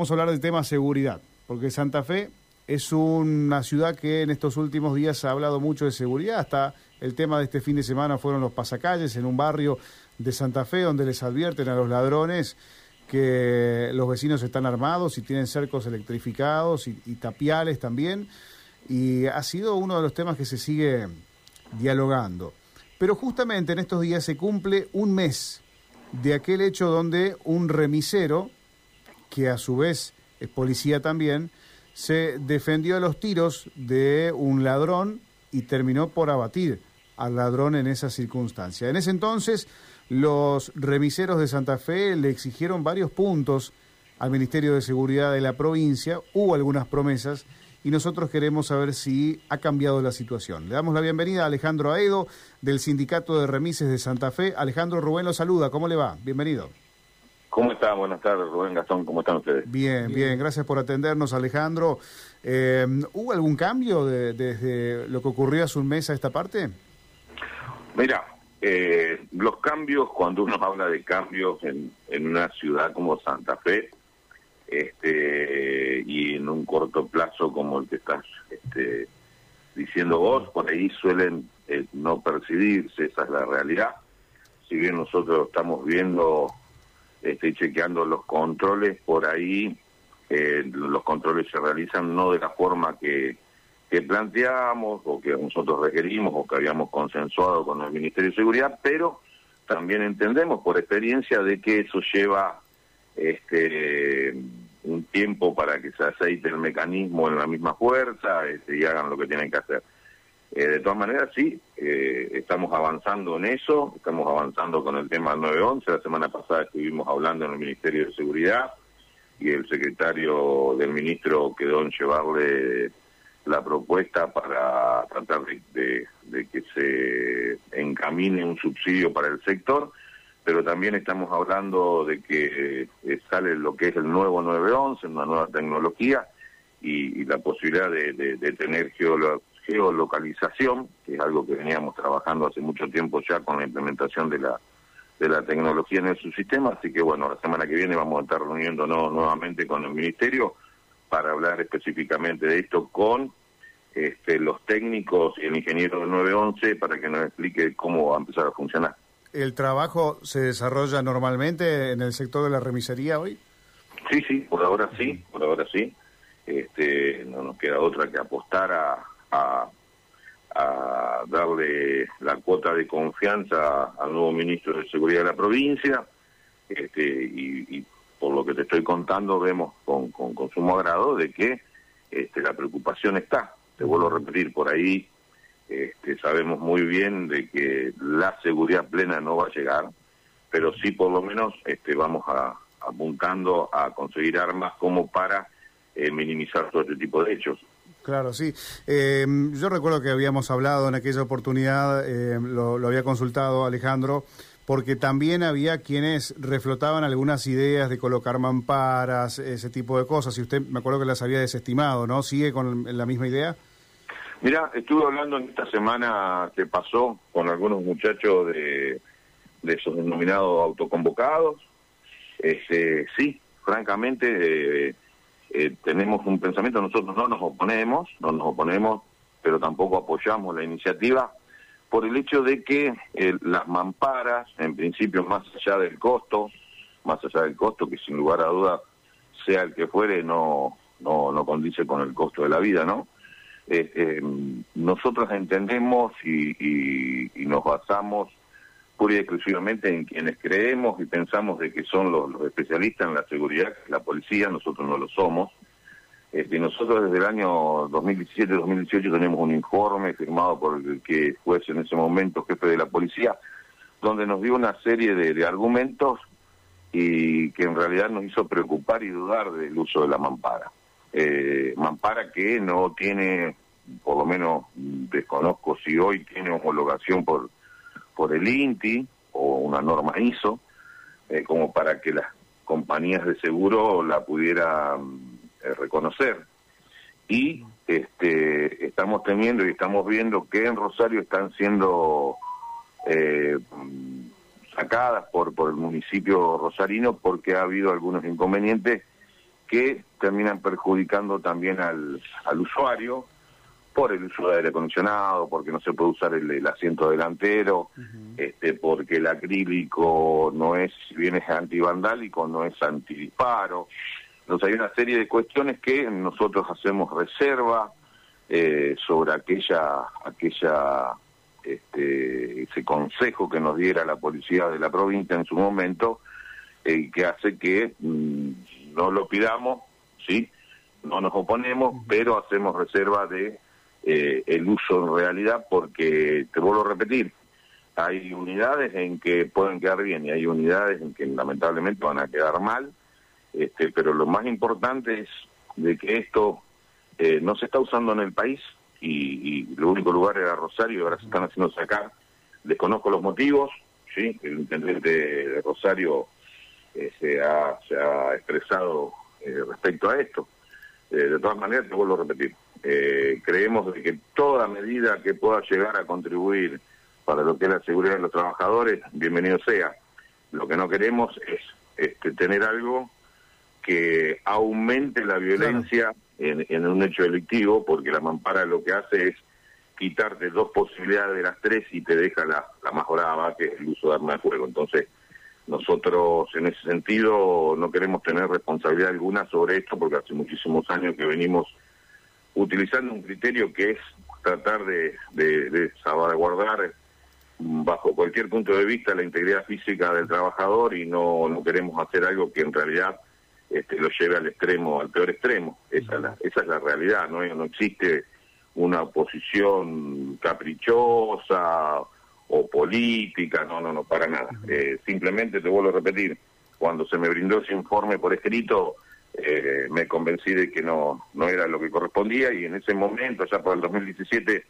vamos a hablar del tema seguridad, porque Santa Fe es una ciudad que en estos últimos días ha hablado mucho de seguridad, hasta el tema de este fin de semana fueron los pasacalles en un barrio de Santa Fe donde les advierten a los ladrones que los vecinos están armados y tienen cercos electrificados y, y tapiales también, y ha sido uno de los temas que se sigue dialogando. Pero justamente en estos días se cumple un mes de aquel hecho donde un remisero, que a su vez es policía también, se defendió a los tiros de un ladrón y terminó por abatir al ladrón en esa circunstancia. En ese entonces, los remiseros de Santa Fe le exigieron varios puntos al Ministerio de Seguridad de la provincia, hubo algunas promesas y nosotros queremos saber si ha cambiado la situación. Le damos la bienvenida a Alejandro Aedo del Sindicato de Remises de Santa Fe. Alejandro Rubén lo saluda, ¿cómo le va? Bienvenido. ¿Cómo está? Buenas tardes, Rubén Gastón. ¿Cómo están ustedes? Bien, bien. Gracias por atendernos, Alejandro. Eh, ¿Hubo algún cambio desde lo que ocurrió hace un mes a esta parte? Mira, eh, los cambios, cuando uno habla de cambios en, una ciudad como Santa Fe, este, y en un corto plazo como el que estás este, diciendo vos, por ahí suelen eh, no percibirse, esa es la realidad. Si bien nosotros estamos viendo estoy chequeando los controles por ahí, eh, los controles se realizan no de la forma que, que planteamos o que nosotros requerimos o que habíamos consensuado con el Ministerio de Seguridad, pero también entendemos por experiencia de que eso lleva este un tiempo para que se aceite el mecanismo en la misma fuerza este, y hagan lo que tienen que hacer. Eh, de todas maneras, sí, eh, estamos avanzando en eso, estamos avanzando con el tema 911. La semana pasada estuvimos hablando en el Ministerio de Seguridad y el secretario del ministro quedó en llevarle la propuesta para tratar de, que se encamine un subsidio para el sector, pero también estamos hablando de que eh, sale lo que es el nuevo 911, una nueva tecnología y, la posibilidad de, de tener geología geolocalización, que es algo que veníamos trabajando hace mucho tiempo ya con la implementación de la de la tecnología en el subsistema, así que bueno, la semana que viene vamos a estar reuniéndonos nuevamente con el Ministerio para hablar específicamente de esto con este, los técnicos y el ingeniero del 911 para que nos explique cómo va a empezar a funcionar. ¿El trabajo se desarrolla normalmente en el sector de la remisería hoy? Sí, sí, por ahora sí, por ahora sí. Este, no nos queda otra que apostar a, a, darle la cuota de confianza al nuevo ministro de Seguridad de la provincia, este, y, por lo que te estoy contando vemos con, con, sumo agrado de que este, la preocupación está. Te vuelvo a repetir, por ahí este, sabemos muy bien de que la seguridad plena no va a llegar, pero sí por lo menos este, vamos a, apuntando a conseguir armas como para eh, minimizar todo este tipo de hechos. Claro, sí. Eh, yo recuerdo que habíamos hablado en aquella oportunidad, eh, lo, había consultado Alejandro, porque también había quienes reflotaban algunas ideas de colocar mamparas, ese tipo de cosas, y usted me acuerdo que las había desestimado, ¿no? ¿Sigue con la misma idea? Mira, estuve hablando en esta semana que pasó con algunos muchachos de, de esos denominados autoconvocados. Este, sí, francamente... Eh, eh, tenemos un pensamiento, nosotros no nos oponemos, no nos oponemos, pero tampoco apoyamos la iniciativa por el hecho de que eh, las mamparas, en principio más allá del costo, más allá del costo que sin lugar a duda sea el que fuere, no, no, no condice con el costo de la vida, ¿no? Eh, nosotros entendemos y, y nos basamos pura y exclusivamente en quienes creemos y pensamos de que son los, especialistas en la seguridad, la policía, nosotros no lo somos. Este, nosotros desde el año 2017-2018 tenemos un informe firmado por el que fue en ese momento jefe de la policía, donde nos dio una serie de, argumentos y que en realidad nos hizo preocupar y dudar del uso de la mampara. Eh, mampara que no tiene, por lo menos desconozco si hoy tiene homologación por por el INTI o una norma ISO, eh, como para que las compañías de seguro la pudieran eh, reconocer. Y este, estamos teniendo y estamos viendo que en Rosario están siendo eh, sacadas por, por el municipio rosarino porque ha habido algunos inconvenientes que terminan perjudicando también al usuario por el uso de aire acondicionado, porque no se puede usar el, asiento delantero, este, porque el acrílico no es, si bien es antivandálico, no es antidisparo. Entonces hay una serie de cuestiones que nosotros hacemos reserva eh, sobre aquella, aquella, este, ese consejo que nos diera la policía de la provincia en su momento, eh, que hace que mm, no lo pidamos, sí, no nos oponemos, pero hacemos reserva de eh, el uso en realidad, porque te vuelvo a repetir, hay unidades en que pueden quedar bien y hay unidades en que lamentablemente van a quedar mal, este, pero lo más importante es de que esto eh, no se está usando en el país y, y el único lugar era Rosario, ahora se están haciendo sacar, desconozco los motivos, sí, el intendente de Rosario eh, se, ha, se ha expresado respecto a esto. de todas maneras, te vuelvo a repetir, eh, creemos que toda medida que pueda llegar a contribuir para lo que es la seguridad de los trabajadores, bienvenido sea. Lo que no queremos es este, tener algo que aumente la violencia en, un hecho delictivo, porque la mampara lo que hace es quitarte dos posibilidades de las tres y te deja la, la más brava, que es el uso de arma de fuego. Entonces, nosotros en ese sentido no queremos tener responsabilidad alguna sobre esto, porque hace muchísimos años que venimos utilizando un criterio que es tratar de, de, salvaguardar bajo cualquier punto de vista la integridad física del trabajador y no, no queremos hacer algo que en realidad este, lo lleve al extremo, al peor extremo. Esa es la, esa es la realidad, ¿no? No existe una oposición caprichosa o política, no, no, no, para nada. Eh, simplemente te vuelvo a repetir, cuando se me brindó ese informe por escrito, eh, me convencí de que no, no era lo que correspondía y en ese momento, ya por el 2017,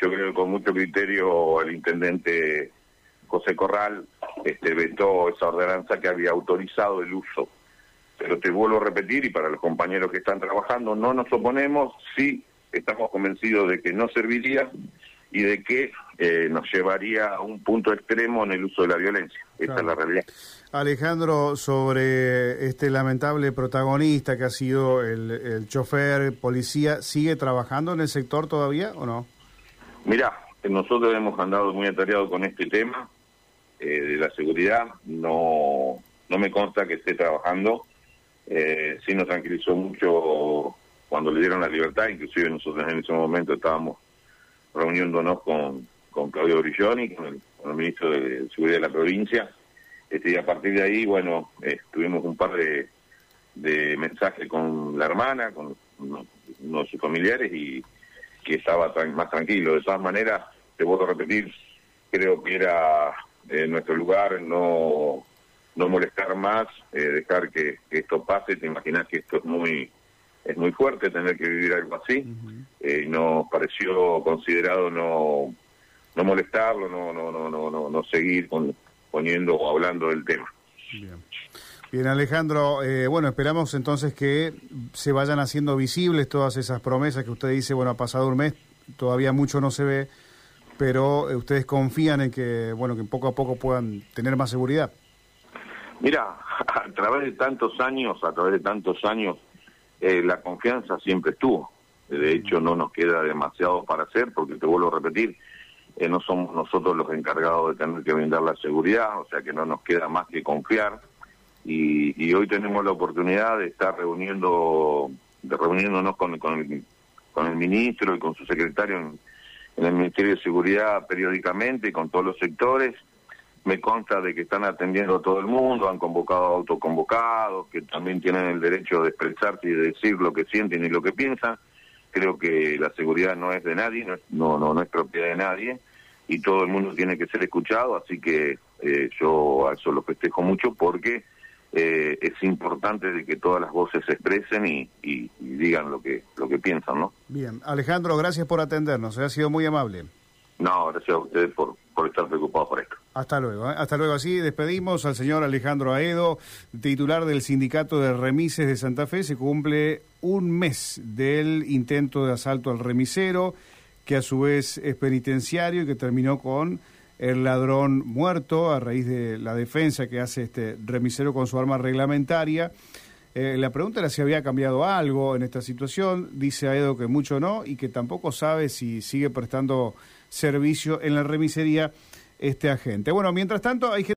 yo creo que con mucho criterio el intendente José Corral este, vetó esa ordenanza que había autorizado el uso. Pero te vuelvo a repetir, y para los compañeros que están trabajando, no nos oponemos, sí estamos convencidos de que no serviría y de que eh, nos llevaría a un punto extremo en el uso de la violencia. Esa es la realidad. Alejandro, sobre este lamentable protagonista que ha sido el, el chofer policía, ¿sigue trabajando en el sector todavía o no? Mira, nosotros hemos andado muy atareados con este tema eh, de la seguridad. No, no me consta que esté trabajando. Eh, sí nos tranquilizó mucho cuando le dieron la libertad, inclusive nosotros en ese momento estábamos reuniéndonos con, con Claudio Brilloni, con el, con el ministro de Seguridad de la provincia, este, y a partir de ahí, bueno, eh, tuvimos un par de, de mensajes con la hermana, con uno, de sus familiares y que estaba más tranquilo. De todas maneras, te a repetir, creo que era eh, nuestro lugar no no molestar más, eh, dejar que, esto pase. Te imaginas que esto es muy es muy fuerte tener que vivir algo así. y nos pareció considerado no no molestarlo, no no no no no, no seguir con poniendo o hablando del tema. Bien. Bien, Alejandro, eh, bueno, esperamos entonces que se vayan haciendo visibles todas esas promesas que usted dice, bueno, ha pasado un mes, todavía mucho no se ve, pero eh, ustedes confían en que, bueno, que poco a poco puedan tener más seguridad. Mira, a través de tantos años, a través de tantos años, eh, la confianza siempre estuvo. De hecho, no nos queda demasiado para hacer, porque te vuelvo a repetir, eh, no somos nosotros los encargados de tener que brindar la seguridad, o sea que no nos queda más que confiar. Y, hoy tenemos la oportunidad de estar reuniendo, de reuniéndonos con, con, el, con el ministro y con su secretario en, el Ministerio de Seguridad periódicamente y con todos los sectores. Me consta de que están atendiendo a todo el mundo, han convocado a autoconvocados, que también tienen el derecho de expresarse y de decir lo que sienten y lo que piensan. Creo que la seguridad no es de nadie, no, no, no es propiedad de nadie y todo el mundo tiene que ser escuchado, así que eh, yo a eso lo festejo mucho porque eh, es importante de que todas las voces se expresen y, digan lo que lo que piensan, ¿no? Bien, Alejandro, gracias por atendernos, ha sido muy amable. No, gracias a ustedes por, por estar preocupados por esto. Hasta luego, ¿eh? hasta luego. Así despedimos al señor Alejandro Aedo, titular del Sindicato de Remises de Santa Fe. Se cumple un mes del intento de asalto al remisero que a su vez es penitenciario y que terminó con el ladrón muerto a raíz de la defensa que hace este remisero con su arma reglamentaria. Eh, la pregunta era si había cambiado algo en esta situación. Dice Aedo que mucho no y que tampoco sabe si sigue prestando servicio en la remisería este agente. Bueno, mientras tanto hay gente